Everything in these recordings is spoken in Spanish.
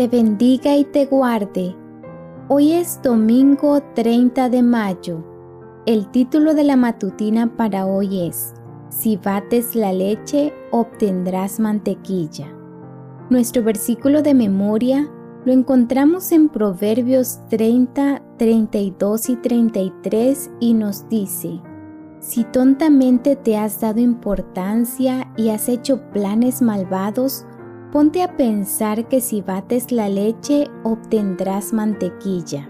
te bendiga y te guarde. Hoy es domingo 30 de mayo. El título de la matutina para hoy es, Si bates la leche, obtendrás mantequilla. Nuestro versículo de memoria lo encontramos en Proverbios 30, 32 y 33 y nos dice, si tontamente te has dado importancia y has hecho planes malvados, ponte a pensar que si bates la leche obtendrás mantequilla.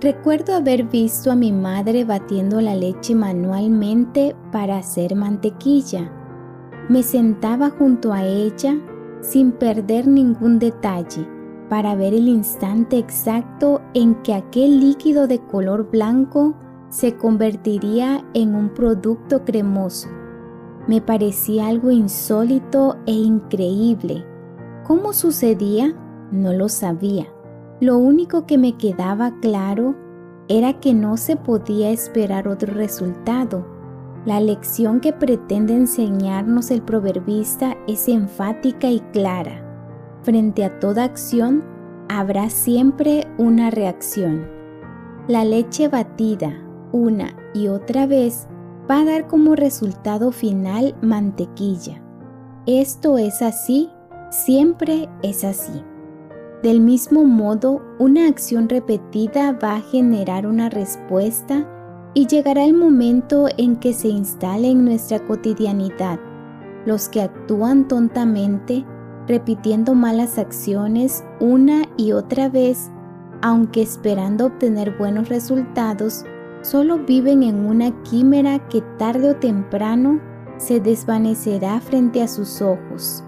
Recuerdo haber visto a mi madre batiendo la leche manualmente para hacer mantequilla. Me sentaba junto a ella sin perder ningún detalle para ver el instante exacto en que aquel líquido de color blanco se convertiría en un producto cremoso. Me parecía algo insólito e increíble. ¿Cómo sucedía? No lo sabía. Lo único que me quedaba claro era que no se podía esperar otro resultado. La lección que pretende enseñarnos el proverbista es enfática y clara. Frente a toda acción, habrá siempre una reacción. La leche batida, una y otra vez va a dar como resultado final mantequilla. Esto es así, siempre es así. Del mismo modo, una acción repetida va a generar una respuesta y llegará el momento en que se instale en nuestra cotidianidad. Los que actúan tontamente, repitiendo malas acciones una y otra vez, aunque esperando obtener buenos resultados, solo viven en una quimera que tarde o temprano se desvanecerá frente a sus ojos.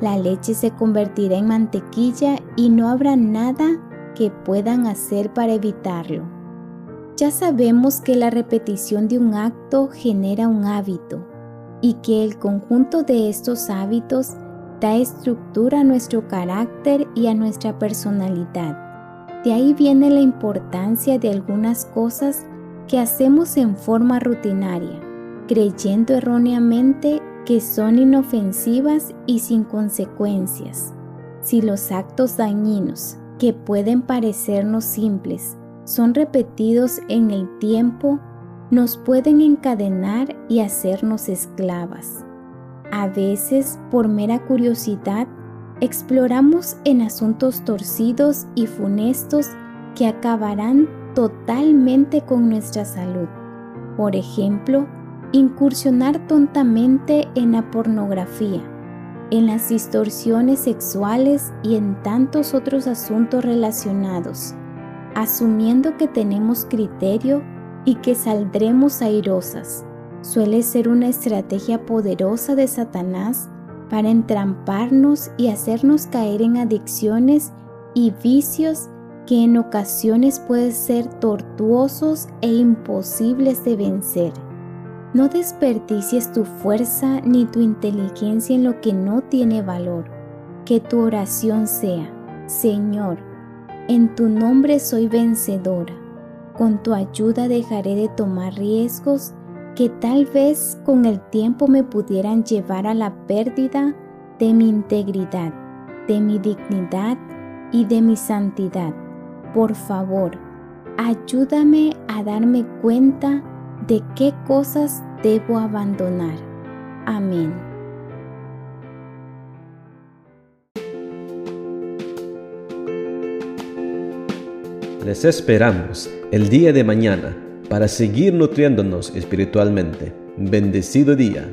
La leche se convertirá en mantequilla y no habrá nada que puedan hacer para evitarlo. Ya sabemos que la repetición de un acto genera un hábito y que el conjunto de estos hábitos da estructura a nuestro carácter y a nuestra personalidad. De ahí viene la importancia de algunas cosas que hacemos en forma rutinaria, creyendo erróneamente que son inofensivas y sin consecuencias. Si los actos dañinos, que pueden parecernos simples, son repetidos en el tiempo, nos pueden encadenar y hacernos esclavas. A veces, por mera curiosidad, exploramos en asuntos torcidos y funestos que acabarán totalmente con nuestra salud. Por ejemplo, incursionar tontamente en la pornografía, en las distorsiones sexuales y en tantos otros asuntos relacionados, asumiendo que tenemos criterio y que saldremos airosas. Suele ser una estrategia poderosa de Satanás para entramparnos y hacernos caer en adicciones y vicios que en ocasiones pueden ser tortuosos e imposibles de vencer. No desperdicies tu fuerza ni tu inteligencia en lo que no tiene valor. Que tu oración sea, Señor, en tu nombre soy vencedora. Con tu ayuda dejaré de tomar riesgos que tal vez con el tiempo me pudieran llevar a la pérdida de mi integridad, de mi dignidad y de mi santidad por favor, ayúdame a darme cuenta de qué cosas debo abandonar. Amén. Les esperamos el día de mañana para seguir nutriéndonos espiritualmente. Bendecido día.